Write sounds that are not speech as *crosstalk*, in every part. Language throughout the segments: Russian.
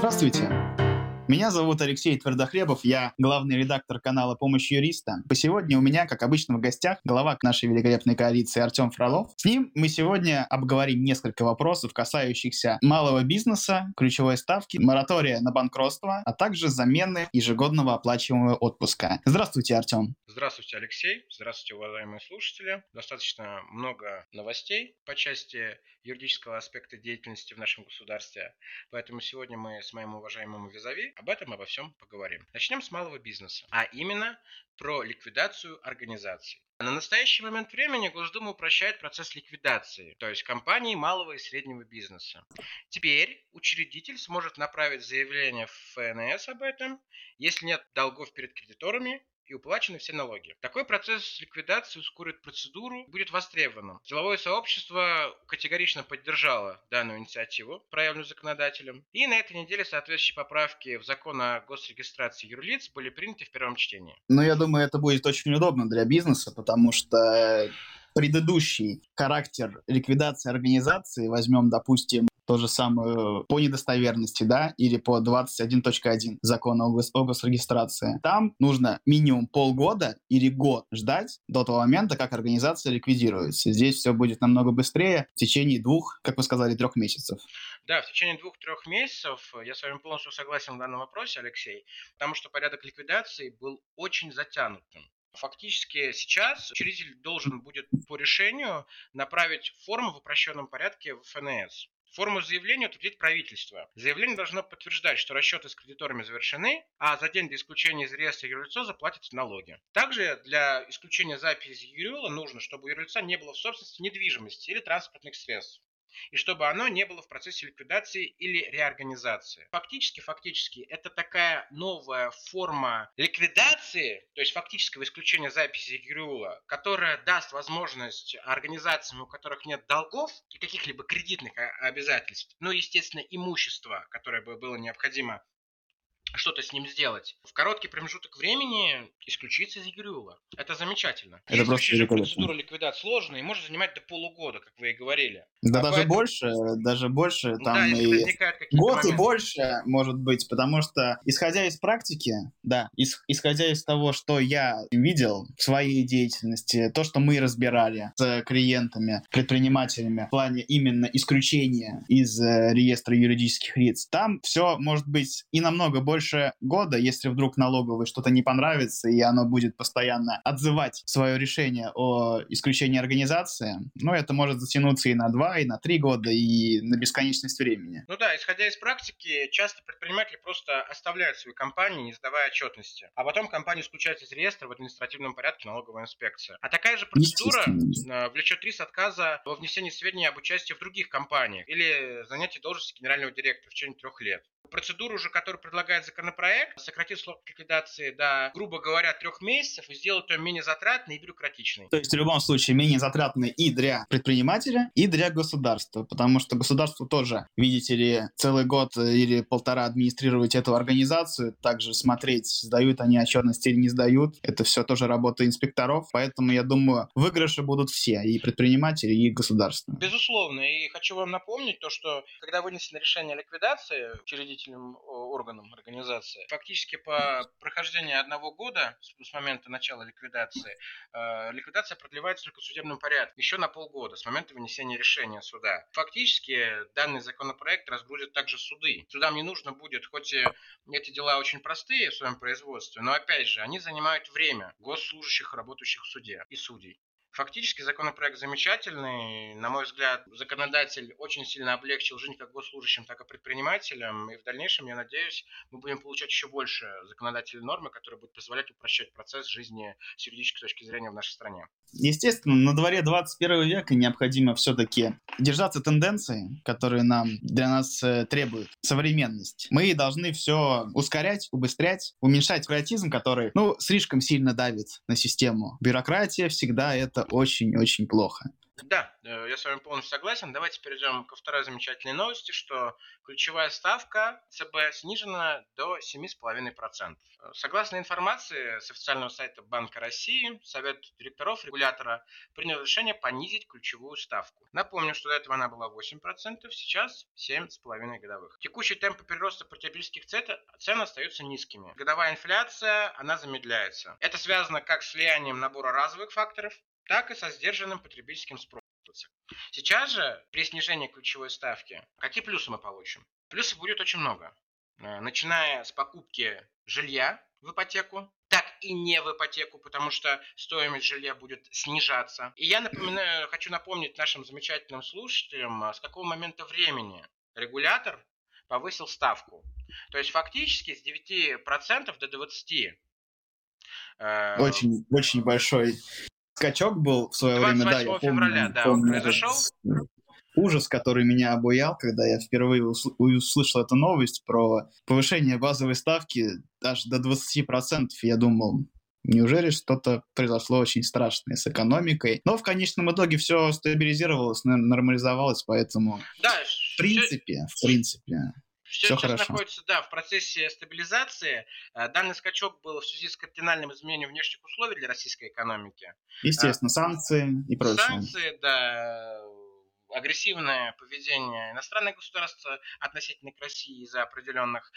Здравствуйте. Меня зовут Алексей Твердохлебов, я главный редактор канала «Помощь юриста». По сегодня у меня, как обычно, в гостях глава нашей великолепной коалиции Артем Фролов. С ним мы сегодня обговорим несколько вопросов, касающихся малого бизнеса, ключевой ставки, моратория на банкротство, а также замены ежегодного оплачиваемого отпуска. Здравствуйте, Артем. Здравствуйте, Алексей. Здравствуйте, уважаемые слушатели. Достаточно много новостей по части юридического аспекта деятельности в нашем государстве. Поэтому сегодня мы с моим уважаемым визави об этом обо всем поговорим. Начнем с малого бизнеса, а именно про ликвидацию организаций. На настоящий момент времени Госдума упрощает процесс ликвидации, то есть компаний малого и среднего бизнеса. Теперь учредитель сможет направить заявление в ФНС об этом, если нет долгов перед кредиторами и уплачены все налоги. Такой процесс ликвидации ускорит процедуру, будет востребованным. Деловое сообщество категорично поддержало данную инициативу, проявленную законодателем. И на этой неделе соответствующие поправки в закон о госрегистрации юрлиц были приняты в первом чтении. Ну, я думаю, это будет очень удобно для бизнеса, потому что предыдущий характер ликвидации организации, возьмем, допустим, то же самое по недостоверности, да, или по 21.1 закона о, гос- о госрегистрации. Там нужно минимум полгода или год ждать до того момента, как организация ликвидируется. Здесь все будет намного быстрее в течение двух, как вы сказали, трех месяцев. Да, в течение двух-трех месяцев я с вами полностью согласен в данном вопросе, Алексей, потому что порядок ликвидации был очень затянутым. Фактически сейчас учредитель должен будет по решению направить форму в упрощенном порядке в ФНС. Форму заявления утвердит правительство. Заявление должно подтверждать, что расчеты с кредиторами завершены, а за день до исключения из реестра юрлицо заплатятся налоги. Также для исключения записи юрила нужно, чтобы у юрлица не было в собственности недвижимости или транспортных средств и чтобы оно не было в процессе ликвидации или реорганизации. Фактически, фактически, это такая новая форма ликвидации, то есть фактического исключения записи Грюла, которая даст возможность организациям, у которых нет долгов и каких-либо кредитных обязательств, ну, естественно, имущества, которое бы было необходимо что-то с ним сделать, в короткий промежуток времени исключиться из Егерюла. Это замечательно. Это просто же процедура ликвидации сложная и может занимать до полугода, как вы и говорили. Да а даже поэтому... больше, даже больше, там да, и год моменты. и больше может быть, потому что, исходя из практики, да, ис- исходя из того, что я видел в своей деятельности, то, что мы разбирали с клиентами, предпринимателями в плане именно исключения из э, реестра юридических лиц, там все может быть и намного больше больше года, если вдруг налоговой что-то не понравится, и оно будет постоянно отзывать свое решение о исключении организации, ну, это может затянуться и на два, и на три года, и на бесконечность времени. Ну да, исходя из практики, часто предприниматели просто оставляют свои компании, не сдавая отчетности. А потом компания исключается из реестра в административном порядке налоговая инспекция. А такая же процедура э, влечет риск отказа во внесении сведений об участии в других компаниях или занятии должности генерального директора в течение трех лет. Процедуру уже, которую предлагает законопроект, сократит срок ликвидации до, грубо говоря, трех месяцев и сделать ее менее затратной и бюрократичной. То есть в любом случае менее затратной и для предпринимателя, и для государства, потому что государству тоже, видите ли, целый год или полтора администрировать эту организацию, также смотреть, сдают они отчетность или не сдают, это все тоже работа инспекторов, поэтому я думаю, выигрыши будут все, и предприниматели, и государство. Безусловно, и хочу вам напомнить то, что когда вынесено решение о ликвидации учредительным органом организации. Фактически по прохождении одного года с момента начала ликвидации, э, ликвидация продлевается только в судебном порядке еще на полгода с момента вынесения решения суда. Фактически данный законопроект разгрузит также суды. Судам не нужно будет, хоть и эти дела очень простые в своем производстве, но опять же, они занимают время госслужащих, работающих в суде и судей. Фактически законопроект замечательный. На мой взгляд, законодатель очень сильно облегчил жизнь как госслужащим, так и предпринимателям. И в дальнейшем, я надеюсь, мы будем получать еще больше законодательной нормы, которые будут позволять упрощать процесс жизни с юридической точки зрения в нашей стране. Естественно, на дворе 21 века необходимо все-таки держаться тенденции, которые нам для нас э, требуют современность. Мы должны все ускорять, убыстрять, уменьшать бюрократизм, который, ну, слишком сильно давит на систему. Бюрократия всегда это очень-очень плохо. Да, э, я с вами полностью согласен. Давайте перейдем ко второй замечательной новости, что ключевая ставка ЦБ снижена до 7,5%. Согласно информации с официального сайта Банка России, Совет директоров регулятора принял решение понизить ключевую ставку. Напомню, что до этого она была 8%, сейчас 7,5% годовых. Текущие темпы прироста потребительских цен остаются низкими. Годовая инфляция, она замедляется. Это связано как с влиянием набора разовых факторов, так и со сдержанным потребительским спросом. Сейчас же при снижении ключевой ставки какие плюсы мы получим? Плюсов будет очень много. Э, начиная с покупки жилья в ипотеку, так и не в ипотеку, потому что стоимость жилья будет снижаться. И я напоминаю, *clears throat* хочу напомнить нашим замечательным слушателям, а с какого момента времени регулятор повысил ставку. То есть фактически с 9% до 20%. Э, очень, очень большой скачок был в свое время, да, я февраля, помню, да, помню произошел. ужас, который меня обуял, когда я впервые услышал эту новость про повышение базовой ставки аж до 20%. Я думал, Неужели что-то произошло очень страшное с экономикой? Но в конечном итоге все стабилизировалось, нормализовалось, поэтому да, в принципе, в принципе. Все, Все сейчас хорошо. находится да, в процессе стабилизации. Э, данный скачок был в связи с кардинальным изменением внешних условий для российской экономики. Естественно, а, санкции и прочее. Санкции, да, агрессивное поведение иностранных государств относительно к России из-за определенных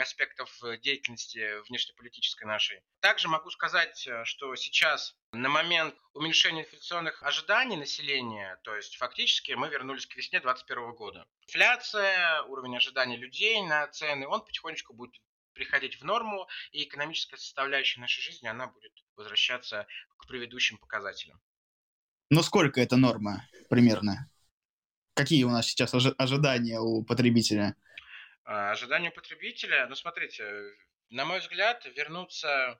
аспектов деятельности внешнеполитической нашей. Также могу сказать, э, что сейчас на момент уменьшения инфляционных ожиданий населения, то есть фактически мы вернулись к весне 2021 года. Инфляция, уровень ожиданий людей на цены, он потихонечку будет приходить в норму, и экономическая составляющая нашей жизни, она будет возвращаться к предыдущим показателям. Ну сколько это норма примерно? Какие у нас сейчас ожидания у потребителя? А, ожидания у потребителя, ну смотрите, на мой взгляд, вернуться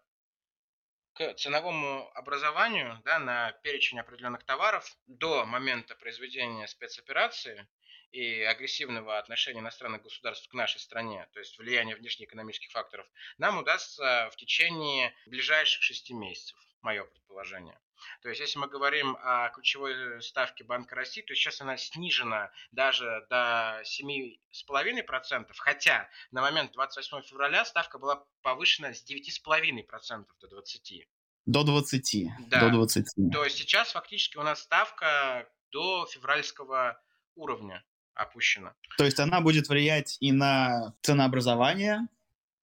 к ценовому образованию да, на перечень определенных товаров до момента произведения спецоперации и агрессивного отношения иностранных государств к нашей стране, то есть влияние внешнеэкономических факторов, нам удастся в течение ближайших шести месяцев, мое предположение. То есть, если мы говорим о ключевой ставке Банка России, то сейчас она снижена даже до 7,5%, хотя на момент 28 февраля ставка была повышена с 9,5% до 20%. До 20. Да. До 20. То есть сейчас фактически у нас ставка до февральского уровня опущена. То есть она будет влиять и на ценообразование,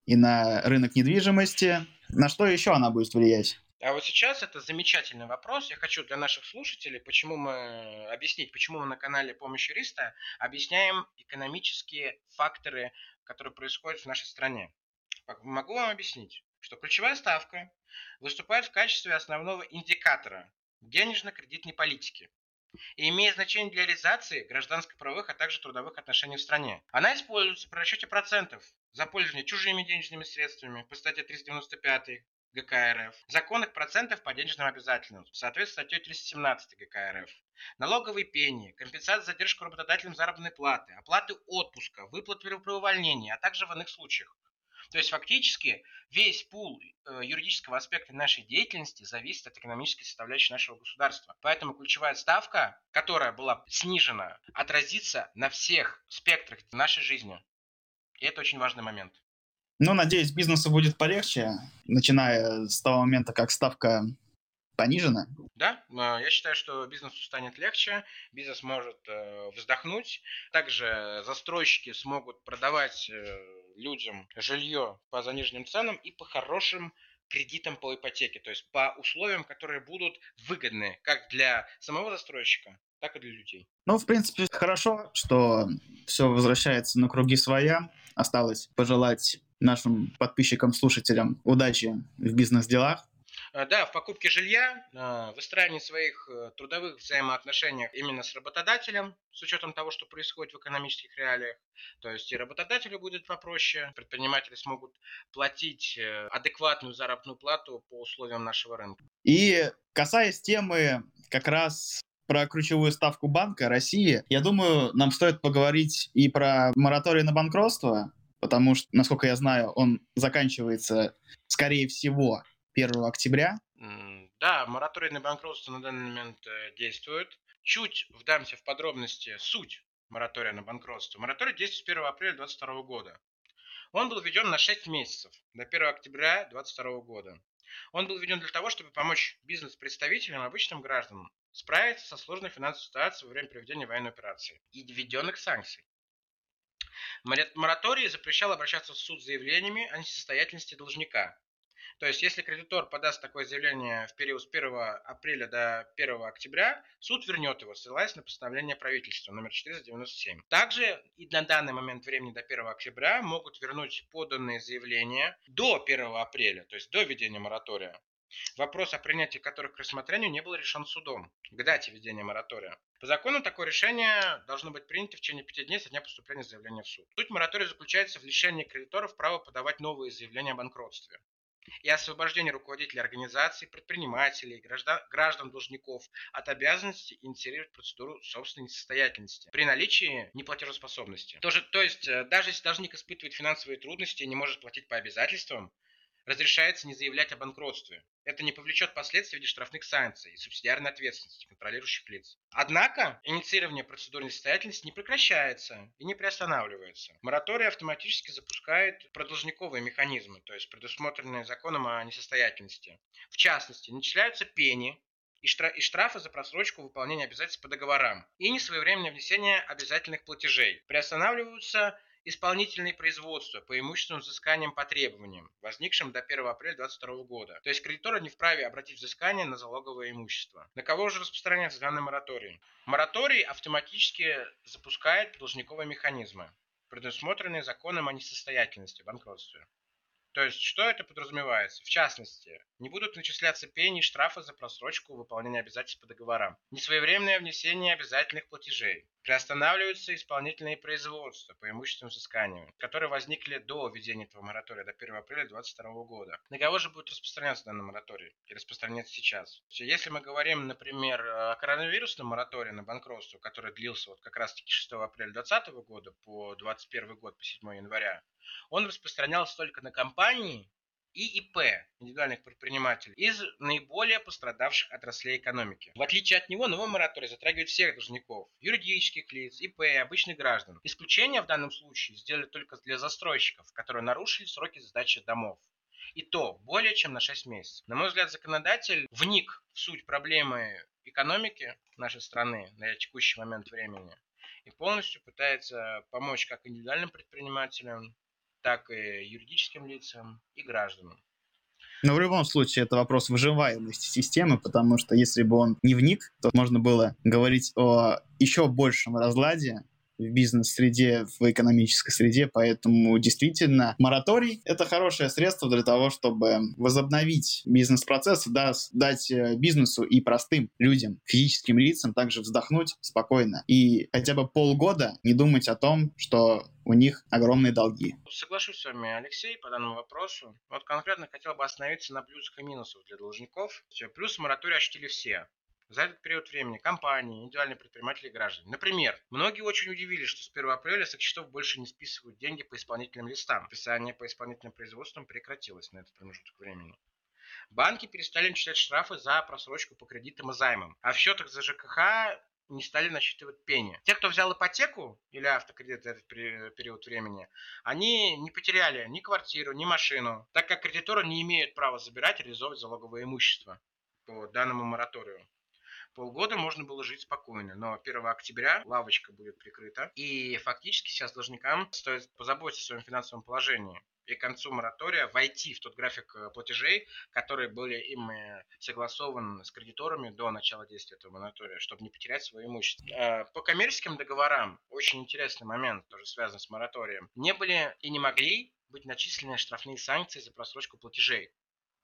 и на рынок недвижимости. На что еще она будет влиять? А вот сейчас это замечательный вопрос. Я хочу для наших слушателей, почему мы объяснить, почему мы на канале Помощь юриста объясняем экономические факторы, которые происходят в нашей стране. Могу вам объяснить, что ключевая ставка выступает в качестве основного индикатора денежно-кредитной политики и имеет значение для реализации гражданско-правовых, а также трудовых отношений в стране. Она используется при расчете процентов за пользование чужими денежными средствами по статье 395 ГК РФ, законных процентов по денежным обязательствам, соответственно статьей 317 ГК РФ, налоговые пени, компенсация задержку работодателям заработной платы, оплаты отпуска, выплаты при увольнении, а также в иных случаях. То есть фактически весь пул э, юридического аспекта нашей деятельности зависит от экономической составляющей нашего государства. Поэтому ключевая ставка, которая была снижена, отразится на всех спектрах нашей жизни. И это очень важный момент. Ну, надеюсь, бизнесу будет полегче, начиная с того момента, как ставка понижена. Да, я считаю, что бизнесу станет легче, бизнес может э, вздохнуть. Также застройщики смогут продавать э, людям жилье по заниженным ценам и по хорошим кредитам по ипотеке, то есть по условиям, которые будут выгодны как для самого застройщика, так и для людей. Ну, в принципе, хорошо, что все возвращается на круги своя. Осталось пожелать нашим подписчикам, слушателям удачи в бизнес-делах. А, да, в покупке жилья, а, в выстраивании своих э, трудовых взаимоотношениях именно с работодателем, с учетом того, что происходит в экономических реалиях. То есть и работодателю будет попроще, предприниматели смогут платить э, адекватную заработную плату по условиям нашего рынка. И касаясь темы как раз про ключевую ставку банка России, я думаю, нам стоит поговорить и про мораторий на банкротство, потому что, насколько я знаю, он заканчивается, скорее всего, 1 октября. Да, мораторий на банкротство на данный момент э, действует. чуть вдамся в подробности суть моратория на банкротство. Мораторий действует с 1 апреля 2022 года. Он был введен на 6 месяцев, до 1 октября 2022 года. Он был введен для того, чтобы помочь бизнес-представителям, обычным гражданам справиться со сложной финансовой ситуацией во время проведения военной операции и введенных санкций. Мораторий запрещал обращаться в суд с заявлениями о несостоятельности должника, то есть, если кредитор подаст такое заявление в период с 1 апреля до 1 октября, суд вернет его, ссылаясь на постановление правительства номер 497. Также и на данный момент времени до 1 октября могут вернуть поданные заявления до 1 апреля, то есть до введения моратория. Вопрос о принятии которых к рассмотрению не был решен судом к дате введения моратория. По закону такое решение должно быть принято в течение пяти дней со дня поступления заявления в суд. Суть моратория заключается в лишении кредиторов права подавать новые заявления о банкротстве и освобождение руководителей организаций, предпринимателей, граждан, граждан должников от обязанности инициировать процедуру собственной несостоятельности при наличии неплатежеспособности. То, же, то есть, э, даже если должник испытывает финансовые трудности и не может платить по обязательствам, разрешается не заявлять о банкротстве. Это не повлечет последствий в виде штрафных санкций и субсидиарной ответственности контролирующих лиц. Однако, инициирование процедуры несостоятельности не прекращается и не приостанавливается. Мораторий автоматически запускает продолжниковые механизмы, то есть предусмотренные законом о несостоятельности. В частности, начисляются пени, и штрафы за просрочку выполнения обязательств по договорам и несвоевременное внесение обязательных платежей. Приостанавливаются исполнительные производства по имущественным взысканиям по требованиям, возникшим до 1 апреля 2022 года. То есть кредитор не вправе обратить взыскание на залоговое имущество. На кого же распространяется данный мораторий? Мораторий автоматически запускает должниковые механизмы, предусмотренные законом о несостоятельности, банкротстве. То есть, что это подразумевается? В частности, не будут начисляться пени и штрафы за просрочку выполнения обязательств по договорам, несвоевременное внесение обязательных платежей, приостанавливаются исполнительные производства по имущественным взысканиям, которые возникли до введения этого моратория, до 1 апреля 2022 года. На кого же будет распространяться данный мораторий и распространяться сейчас? Если мы говорим, например, о коронавирусном моратории на банкротство, который длился вот как раз-таки 6 апреля 2020 года по 2021 год, по 7 января, он распространялся только на компании и ИП, индивидуальных предпринимателей, из наиболее пострадавших отраслей экономики. В отличие от него, новый мораторий затрагивает всех должников, юридических лиц, ИП, обычных граждан. Исключение в данном случае сделали только для застройщиков, которые нарушили сроки сдачи домов. И то более чем на 6 месяцев. На мой взгляд, законодатель вник в суть проблемы экономики нашей страны на текущий момент времени и полностью пытается помочь как индивидуальным предпринимателям, так и юридическим лицам и гражданам. Но в любом случае это вопрос выживаемости системы, потому что если бы он не вник, то можно было говорить о еще большем разладе в бизнес-среде, в экономической среде, поэтому действительно мораторий — это хорошее средство для того, чтобы возобновить бизнес-процесс, да, дать э, бизнесу и простым людям, физическим лицам также вздохнуть спокойно и хотя бы полгода не думать о том, что у них огромные долги. Соглашусь с вами, Алексей, по данному вопросу. Вот конкретно хотел бы остановиться на плюсах и минусах для должников. Плюс мораторий ощутили все за этот период времени компании, индивидуальные предприниматели и граждане. Например, многие очень удивились, что с 1 апреля счетов больше не списывают деньги по исполнительным листам. Списание по исполнительным производствам прекратилось на этот промежуток времени. Банки перестали начислять штрафы за просрочку по кредитам и займам, а в счетах за ЖКХ не стали насчитывать пени. Те, кто взял ипотеку или автокредит в этот период времени, они не потеряли ни квартиру, ни машину, так как кредиторы не имеют права забирать и реализовывать залоговое имущество по данному мораторию полгода можно было жить спокойно, но 1 октября лавочка будет прикрыта, и фактически сейчас должникам стоит позаботиться о своем финансовом положении. И к концу моратория войти в тот график э, платежей, которые были им согласованы с кредиторами до начала действия этого моратория, чтобы не потерять свое имущество. Э, по коммерческим договорам, очень интересный момент, тоже связан с мораторием, не были и не могли быть начислены штрафные санкции за просрочку платежей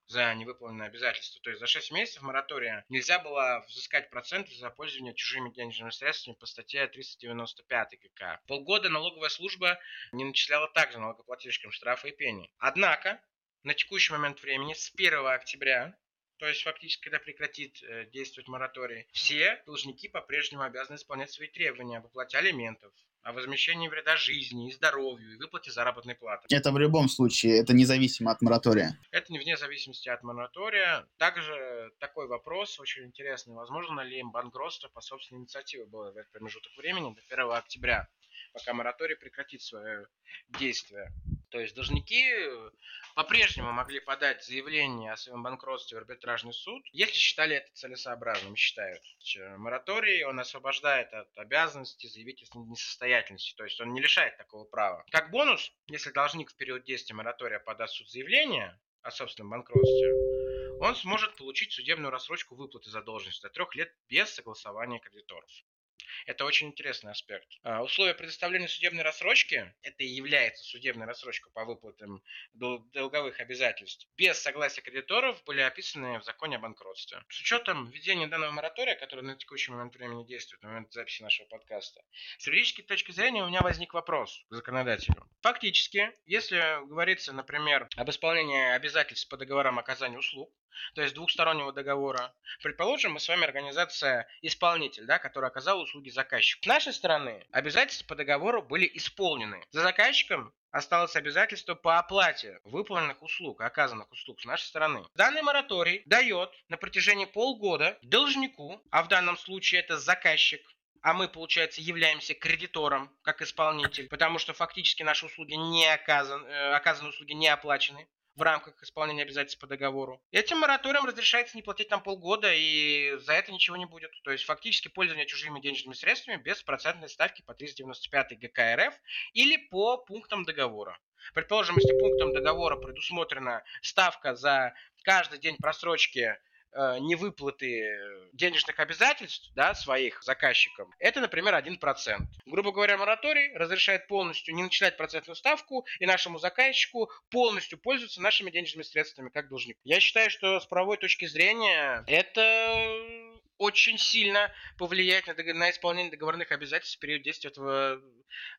за невыполненные обязательства. То есть за 6 месяцев моратория нельзя было взыскать проценты за пользование чужими денежными средствами по статье 395 КК. Полгода налоговая служба не начисляла также налогоплательщикам штрафы и пени. Однако, на текущий момент времени, с 1 октября то есть фактически, когда прекратит э, действовать мораторий, все должники по-прежнему обязаны исполнять свои требования об уплате алиментов, о возмещении вреда жизни и здоровью и выплате заработной платы. Это в любом случае, это независимо от моратория. Это не вне зависимости от моратория. Также такой вопрос очень интересный. Возможно ли им банкротство по собственной инициативе было в этот промежуток времени до 1 октября, пока мораторий прекратит свое действие? То есть должники э, по-прежнему могли подать заявление о своем банкротстве в арбитражный суд, если считали это целесообразным, считают. Мораторий, он освобождает от обязанности заявить о несостоятельности, то есть он не лишает такого права. Как бонус, если должник в период действия моратория подаст суд заявление о собственном банкротстве, он сможет получить судебную рассрочку выплаты задолженности до трех лет без согласования кредиторов. Это очень интересный аспект. А, условия предоставления судебной рассрочки, это и является судебной рассрочкой по выплатам долговых обязательств, без согласия кредиторов были описаны в законе о банкротстве. С учетом введения данного моратория, который на текущий момент времени действует, на момент записи нашего подкаста, с юридической точки зрения у меня возник вопрос к законодателю. Фактически, если говорится, например, об исполнении обязательств по договорам оказания услуг, то есть двухстороннего договора. Предположим, мы с вами организация исполнитель, да, который оказал услуги заказчику. С нашей стороны обязательства по договору были исполнены. За заказчиком осталось обязательство по оплате выполненных услуг, оказанных услуг с нашей стороны. Данный мораторий дает на протяжении полгода должнику, а в данном случае это заказчик, а мы, получается, являемся кредитором, как исполнитель, потому что фактически наши услуги не оказаны, э, оказанные услуги не оплачены в рамках исполнения обязательств по договору. Этим мораторием разрешается не платить там полгода, и за это ничего не будет. То есть фактически пользование чужими денежными средствами без процентной ставки по 395 ГК РФ или по пунктам договора. Предположим, если пунктом договора предусмотрена ставка за каждый день просрочки невыплаты денежных обязательств да, своих заказчикам, это, например, 1%. Грубо говоря, мораторий разрешает полностью не начинать процентную ставку и нашему заказчику полностью пользоваться нашими денежными средствами как должник. Я считаю, что с правовой точки зрения это очень сильно повлияет на, на исполнение договорных обязательств в период действия этого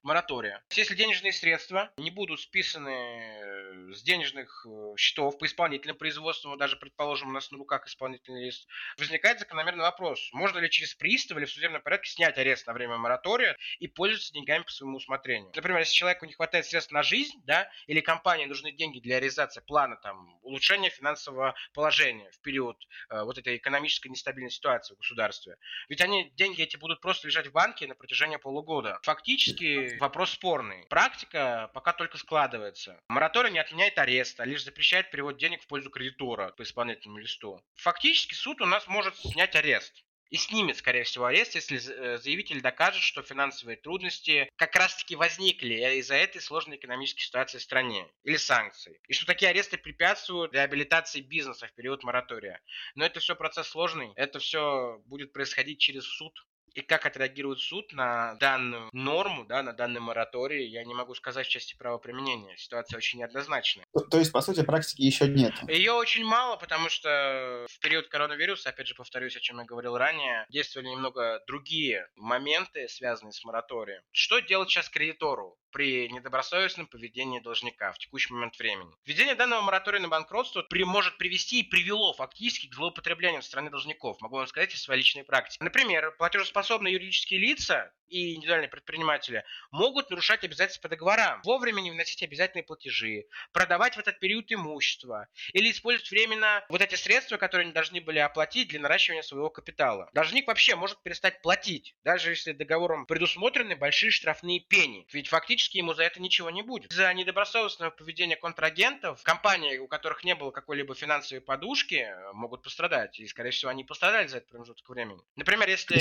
моратория. Если денежные средства не будут списаны э, с денежных э, счетов по исполнительным производствам, даже, предположим, у нас на руках исполнительный лист, возникает закономерный вопрос, можно ли через пристав или в судебном порядке снять арест на время моратория и пользоваться деньгами по своему усмотрению. Например, если человеку не хватает средств на жизнь, да, или компании нужны деньги для реализации плана там, улучшения финансового положения в период э, вот этой экономической нестабильной ситуации в государстве. Ведь они, деньги эти будут просто лежать в банке на протяжении полугода. Фактически вопрос спорный. Практика пока только складывается. Мораторий не отменяет ареста, а лишь запрещает перевод денег в пользу кредитора по исполнительному листу. Фактически суд у нас может снять арест и снимет, скорее всего, арест, если э, заявитель докажет, что финансовые трудности как раз-таки возникли из-за этой сложной экономической ситуации в стране или санкций. И что такие аресты препятствуют реабилитации бизнеса в период моратория. Но это все процесс сложный, это все будет происходить через суд, и как отреагирует суд на данную норму, да, на данный мораторий, я не могу сказать в части правоприменения. Ситуация очень неоднозначная. То, есть, по сути, практики еще нет? Ее очень мало, потому что в период коронавируса, опять же повторюсь, о чем я говорил ранее, действовали немного другие моменты, связанные с мораторием. Что делать сейчас кредитору? При недобросовестном поведении должника в текущий момент времени. Введение данного моратория на банкротство при, может привести и привело фактически к злоупотреблению стороны должников. Могу вам сказать из своей личной практики. Например, платежеспособные юридические лица и индивидуальные предприниматели могут нарушать обязательства по договорам, вовремя не вносить обязательные платежи, продавать в этот период имущество или использовать временно вот эти средства, которые они должны были оплатить для наращивания своего капитала. Должник вообще может перестать платить, даже если договором предусмотрены большие штрафные пени. Ведь фактически ему за это ничего не будет. За недобросовестное поведение контрагентов компании, у которых не было какой-либо финансовой подушки, могут пострадать. И, скорее всего, они пострадали за этот промежуток времени. Например, если...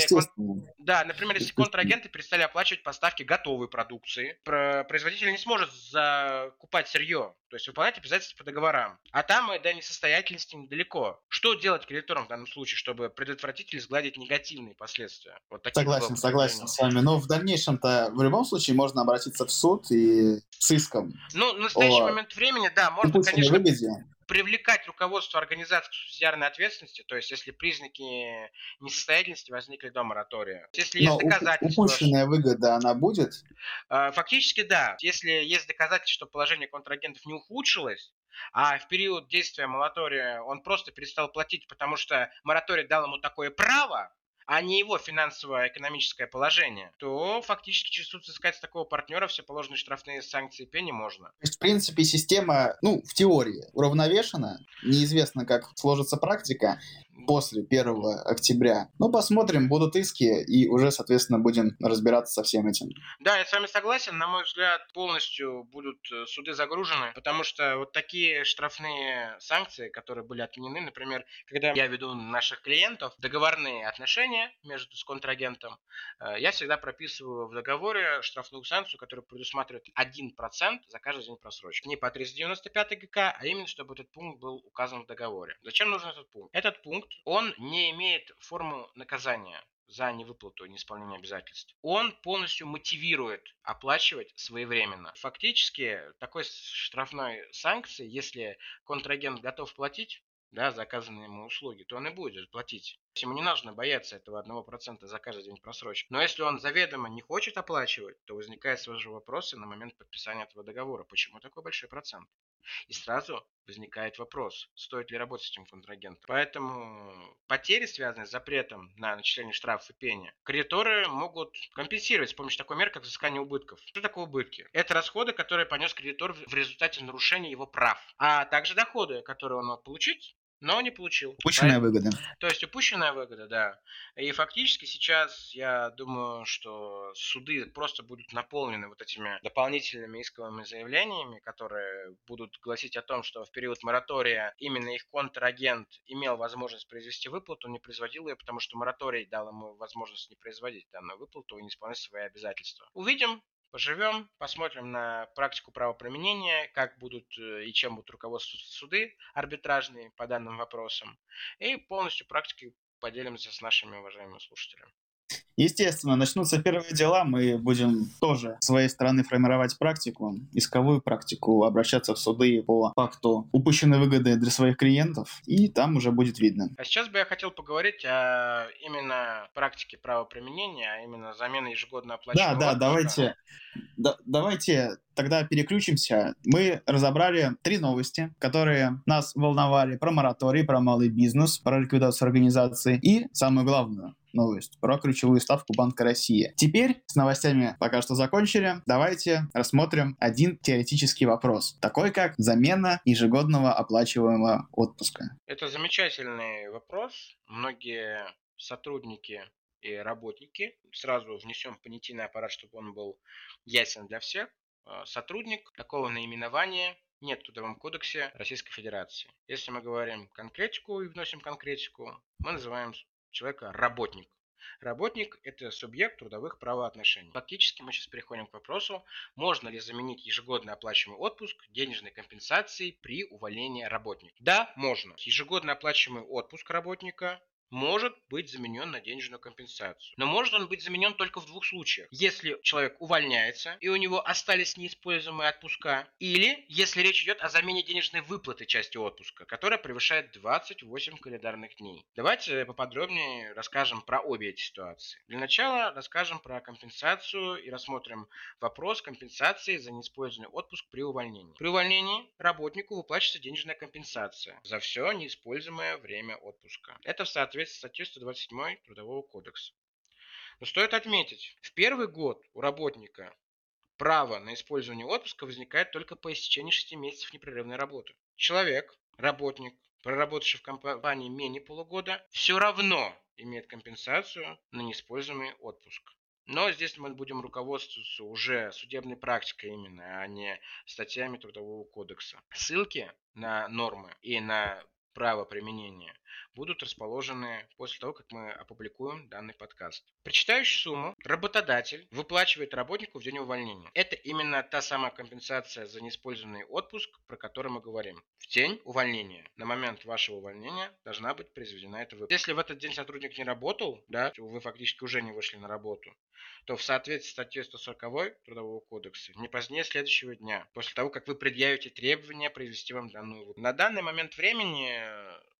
Да, например, если контрагент клиенты перестали оплачивать поставки готовой продукции. Производитель не сможет закупать сырье, то есть выполнять обязательства по договорам. А там до несостоятельности недалеко. Что делать кредиторам в данном случае, чтобы предотвратить или сгладить негативные последствия? Вот согласен, согласен с вами. Но в дальнейшем-то в любом случае можно обратиться в суд и с иском. Ну, в настоящий о... момент времени, да, можно, конечно... Выгоде привлекать руководство организации к субсидиарной ответственности, то есть если признаки несостоятельности возникли до моратория. Если есть доказательства... Упущенная выгода, она будет? А, фактически да. Если есть доказательства, что положение контрагентов не ухудшилось, а в период действия моратория он просто перестал платить, потому что мораторий дал ему такое право, а не его финансовое экономическое положение, то фактически через искать такого партнера все положенные штрафные санкции пени можно. То есть, в принципе, система, ну, в теории уравновешена. Неизвестно, как сложится практика после 1 октября. Ну, посмотрим, будут иски, и уже, соответственно, будем разбираться со всем этим. Да, я с вами согласен. На мой взгляд, полностью будут э, суды загружены, потому что вот такие штрафные санкции, которые были отменены, например, когда я веду наших клиентов договорные отношения между с контрагентом, э, я всегда прописываю в договоре штрафную санкцию, которая предусматривает 1% за каждый день просрочки. Не по 395 ГК, а именно, чтобы этот пункт был указан в договоре. Зачем нужен этот пункт? Этот пункт он не имеет форму наказания за невыплату неисполнение обязательств. Он полностью мотивирует оплачивать своевременно. Фактически, такой штрафной санкции, если контрагент готов платить, да, за оказанные ему услуги, то он и будет платить. Ему не нужно бояться этого 1% за каждый день просрочки. Но если он заведомо не хочет оплачивать, то возникают сразу же вопросы на момент подписания этого договора. Почему такой большой процент? И сразу возникает вопрос, стоит ли работать с этим контрагентом. Поэтому потери, связанные с запретом на начисление штрафов и пения, кредиторы могут компенсировать с помощью такой меры, как взыскание убытков. Что такое убытки? Это расходы, которые понес кредитор в результате нарушения его прав, а также доходы, которые он мог получить но не получил. Упущенная а, выгода. То есть упущенная выгода, да. И фактически сейчас я думаю, что суды просто будут наполнены вот этими дополнительными исковыми заявлениями, которые будут гласить о том, что в период моратория именно их контрагент имел возможность произвести выплату, не производил ее, потому что мораторий дал ему возможность не производить данную выплату и не исполнять свои обязательства. Увидим, поживем, посмотрим на практику правоприменения, как будут э, и чем будут руководствоваться суды арбитражные по данным вопросам, и полностью практикой поделимся с нашими уважаемыми слушателями. Естественно, начнутся первые дела, мы будем тоже с своей стороны формировать практику, исковую практику, обращаться в суды по факту упущенной выгоды для своих клиентов, и там уже будет видно. А сейчас бы я хотел поговорить о именно практике правоприменения, а именно замены ежегодно оплачиваемого Да, да, давайте, да, давайте тогда переключимся. Мы разобрали три новости, которые нас волновали про мораторий, про малый бизнес, про ликвидацию организации и, самое главное, новость про ключевую ставку Банка России. Теперь с новостями пока что закончили. Давайте рассмотрим один теоретический вопрос, такой как замена ежегодного оплачиваемого отпуска. Это замечательный вопрос. Многие сотрудники и работники. Сразу внесем понятийный аппарат, чтобы он был ясен для всех. Э, сотрудник такого наименования нет в Трудовом кодексе Российской Федерации. Если мы говорим конкретику и вносим конкретику, мы называем человека работник. Работник – это субъект трудовых правоотношений. Фактически мы сейчас переходим к вопросу, можно ли заменить ежегодно оплачиваемый отпуск денежной компенсацией при увольнении работника. Да, можно. Ежегодно оплачиваемый отпуск работника может быть заменен на денежную компенсацию. Но может он быть заменен только в двух случаях. Если человек увольняется и у него остались неиспользуемые отпуска, или если речь идет о замене денежной выплаты части отпуска, которая превышает 28 календарных дней. Давайте поподробнее расскажем про обе эти ситуации. Для начала расскажем про компенсацию и рассмотрим вопрос компенсации за неиспользованный отпуск при увольнении. При увольнении работнику выплачивается денежная компенсация за все неиспользуемое время отпуска. Это в соответствии соответствии статье 127 Трудового кодекса. Но стоит отметить, в первый год у работника право на использование отпуска возникает только по истечении 6 месяцев непрерывной работы. Человек, работник, проработавший в компании менее полугода, все равно имеет компенсацию на неиспользуемый отпуск. Но здесь мы будем руководствоваться уже судебной практикой именно, а не статьями Трудового кодекса. Ссылки на нормы и на право применения будут расположены после того, как мы опубликуем данный подкаст. Причитающую сумму работодатель выплачивает работнику в день увольнения. Это именно та самая компенсация за неиспользованный отпуск, про который мы говорим. В день увольнения, на момент вашего увольнения, должна быть произведена эта выплата. Если в этот день сотрудник не работал, да, вы фактически уже не вышли на работу, то в соответствии с статьей 140 Трудового кодекса не позднее следующего дня, после того, как вы предъявите требования произвести вам данную выплату. На данный момент времени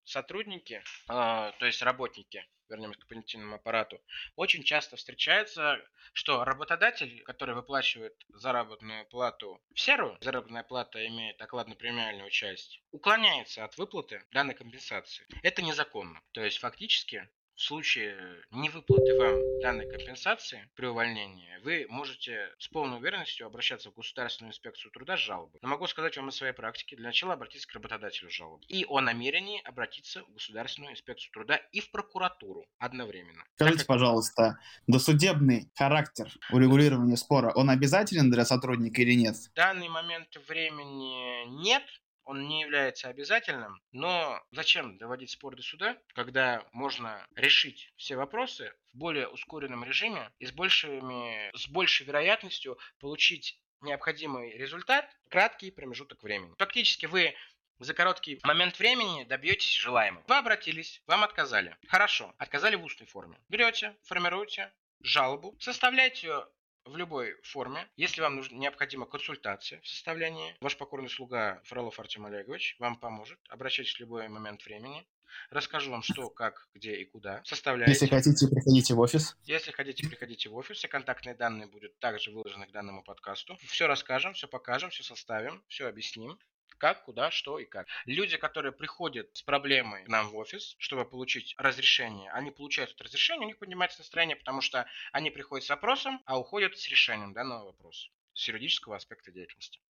сотрудники, а, то есть работники, вернемся к понятийному аппарату, очень часто встречается, что работодатель, который выплачивает заработную плату в серую, заработная плата имеет окладно-премиальную часть, уклоняется от выплаты данной компенсации. Это незаконно. То есть фактически в случае невыплаты вам данной компенсации при увольнении, вы можете с полной уверенностью обращаться в Государственную инспекцию труда с жалобой. Но могу сказать вам о своей практике. Для начала обратиться к работодателю с жалобой. И о намерении обратиться в Государственную инспекцию труда и в прокуратуру одновременно. Скажите, как... пожалуйста, досудебный характер урегулирования спора, он обязателен для сотрудника или нет? В данный момент времени нет, он не является обязательным, но зачем доводить спор до суда, когда можно решить все вопросы в более ускоренном режиме и с, большими, с большей вероятностью получить необходимый результат в краткий промежуток времени. Фактически вы за короткий момент времени добьетесь желаемого. Вы обратились, вам отказали. Хорошо, отказали в устной форме. Берете, формируете жалобу, составляете ее в любой форме. Если вам нужна необходима консультация в составлении, ваш покорный слуга Фролов Артем Олегович вам поможет. Обращайтесь в любой момент времени. Расскажу вам, что, как, где и куда. Составляйте. Если хотите, приходите в офис. Если хотите, приходите в офис. Все контактные данные будут также выложены к данному подкасту. Все расскажем, все покажем, все составим, все объясним как, куда, что и как. Люди, которые приходят с проблемой к нам в офис, чтобы получить разрешение, они получают это разрешение, у них поднимается настроение, потому что они приходят с вопросом, а уходят с решением данного вопроса с юридического аспекта деятельности.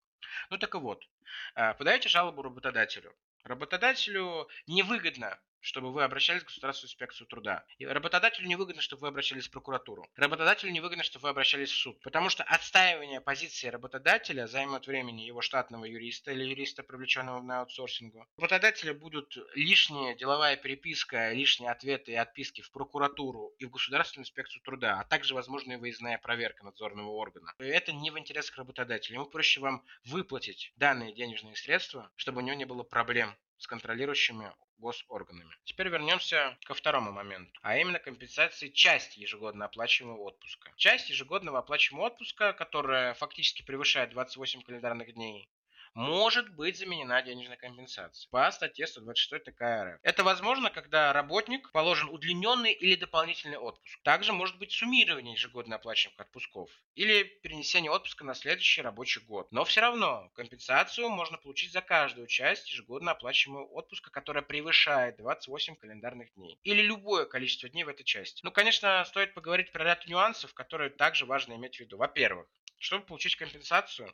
Ну так и вот, э, подаете жалобу работодателю. Работодателю невыгодно чтобы вы обращались в Государственную инспекцию труда. И работодателю невыгодно, чтобы вы обращались в прокуратуру. Работодателю невыгодно, чтобы вы обращались в суд. Потому что отстаивание позиции работодателя займет времени его штатного юриста или юриста, привлеченного на аутсорсингу. У работодателя будут лишняя деловая переписка, лишние ответы и отписки в прокуратуру и в Государственную инспекцию труда, а также возможная выездная проверка надзорного органа. И это не в интересах работодателя. Ему проще вам выплатить данные денежные средства, чтобы у него не было проблем с контролирующими госорганами. Теперь вернемся ко второму моменту, а именно компенсации части ежегодно оплачиваемого отпуска. Часть ежегодного оплачиваемого отпуска, которая фактически превышает 28 календарных дней, может быть заменена денежной компенсацией по статье 126 ТК РФ. Это возможно, когда работник положен удлиненный или дополнительный отпуск. Также может быть суммирование ежегодно оплачиваемых отпусков или перенесение отпуска на следующий рабочий год. Но все равно компенсацию можно получить за каждую часть ежегодно оплачиваемого отпуска, которая превышает 28 календарных дней. Или любое количество дней в этой части. Ну, конечно, стоит поговорить про ряд нюансов, которые также важно иметь в виду. Во-первых, чтобы получить компенсацию,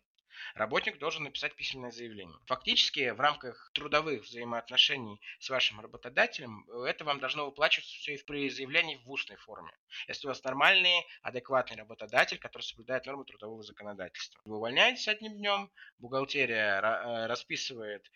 работник должен написать письменное заявление. Фактически в рамках трудовых взаимоотношений с вашим работодателем это вам должно выплачиваться все и при заявлении в устной форме. Если у вас нормальный, адекватный работодатель, который соблюдает нормы трудового законодательства. Вы увольняетесь одним днем, бухгалтерия э, расписывает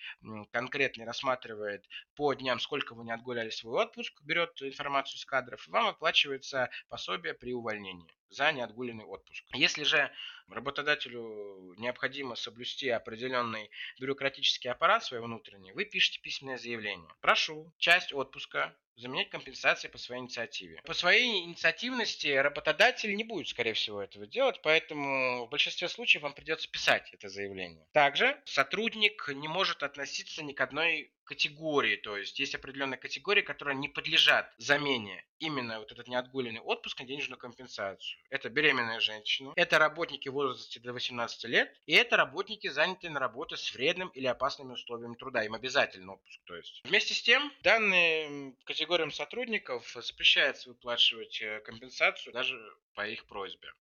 конкретно, рассматривает по дням, сколько вы не отгуляли свой отпуск, берет информацию с кадров, и вам оплачивается пособие при увольнении за неотгуленный отпуск. Если же работодателю необходимо соблюсти определенный бюрократический аппарат свой внутренний, вы пишете письменное заявление. Прошу часть отпуска заменять компенсации по своей инициативе. По своей инициативности работодатель не будет, скорее всего, этого делать, поэтому в большинстве случаев вам придется писать это заявление. Также сотрудник не может относиться ни к одной категории, то есть есть определенные категории, которые не подлежат замене именно вот этот неотгуленный отпуск на денежную компенсацию. Это беременная женщина, это работники в возрасте до 18 лет, и это работники, занятые на работе с вредным или опасными условиями труда. Им обязательно отпуск, то есть. Вместе с тем, данные категориям сотрудников запрещается выплачивать э, компенсацию даже по их просьбе.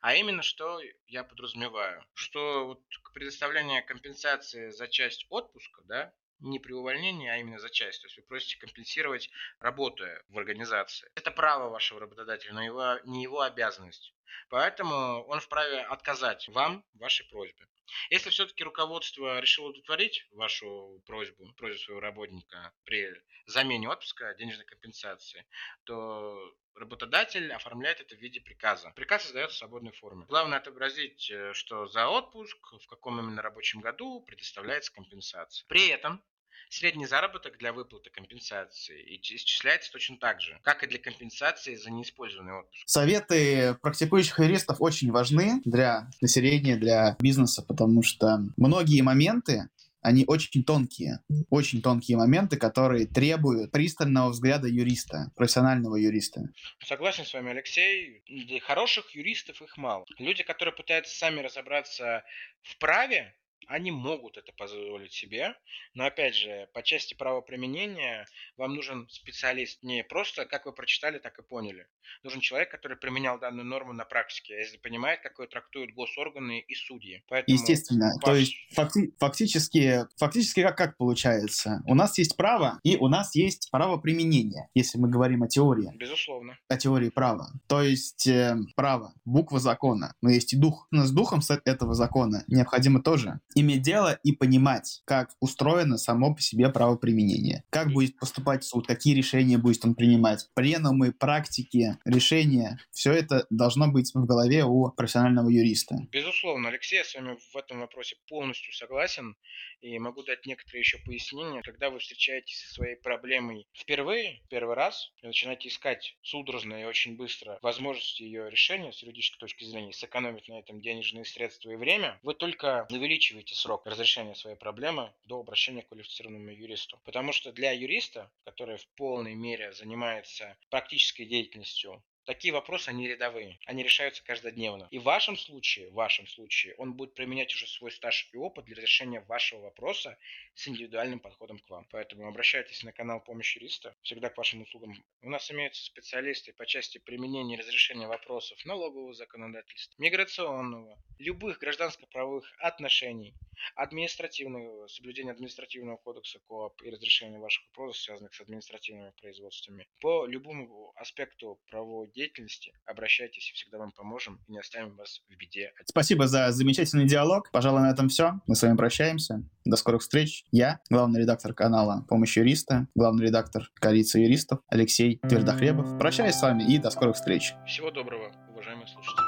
А именно, что я подразумеваю, что вот предоставление компенсации за часть отпуска, да, не при увольнении, а именно за часть. То есть вы просите компенсировать, работая в организации. Это право вашего работодателя, но его, не его обязанность. Поэтому он вправе отказать вам в вашей просьбе. Если все-таки руководство решило удовлетворить вашу просьбу, просьбу своего работника при замене отпуска денежной компенсации, то работодатель оформляет это в виде приказа. Приказ издается в свободной форме. Главное отобразить, э, что за отпуск, в каком именно рабочем году предоставляется компенсация. При этом Средний заработок для выплаты компенсации исчисляется точно так же, как и для компенсации за неиспользованный отпуск. Советы практикующих юристов очень важны для населения, для бизнеса, потому что многие моменты они очень тонкие, очень тонкие моменты, которые требуют пристального взгляда юриста, профессионального юриста. Согласен с вами, Алексей. Хороших юристов их мало. Люди, которые пытаются сами разобраться в праве, они могут это позволить себе, но опять же, по части правоприменения вам нужен специалист не просто, как вы прочитали, так и поняли. Нужен человек, который применял данную норму на практике, если понимает, как ее трактуют госорганы и судьи. Поэтому Естественно. Ваш... То есть факти- фактически, фактически как, как получается? У нас есть право и у нас есть право применения, если мы говорим о теории. Безусловно. О теории права. То есть э, право, буква закона, но есть и дух. Но с духом этого закона необходимо тоже иметь дело и понимать, как устроено само по себе правоприменение, как будет поступать суд, какие решения будет он принимать, пленумы, практики, решения, все это должно быть в голове у профессионального юриста. Безусловно, Алексей, я с вами в этом вопросе полностью согласен и могу дать некоторые еще пояснения. Когда вы встречаетесь со своей проблемой впервые, первый раз, и начинаете искать судорожно и очень быстро возможности ее решения с юридической точки зрения, сэкономить на этом денежные средства и время, вы только увеличиваете срок разрешения своей проблемы до обращения к квалифицированному юристу. Потому что для юриста, который в полной мере занимается практической деятельностью Такие вопросы, они рядовые, они решаются каждодневно. И в вашем случае, в вашем случае, он будет применять уже свой стаж и опыт для разрешения вашего вопроса с индивидуальным подходом к вам. Поэтому обращайтесь на канал «Помощь юриста», всегда к вашим услугам. У нас имеются специалисты по части применения и разрешения вопросов налогового законодательства, миграционного, любых гражданско-правовых отношений, административного, соблюдения административного кодекса КОАП и разрешения ваших вопросов, связанных с административными производствами. По любому аспекту правовой деятельности обращайтесь, всегда вам поможем и не оставим вас в беде. Спасибо за замечательный диалог. Пожалуй, на этом все. Мы с вами прощаемся. До скорых встреч. Я, главный редактор канала «Помощь юриста», главный редактор коалиции юристов Алексей Твердохлебов. Прощаюсь с вами и до скорых встреч. Всего доброго, уважаемые слушатели.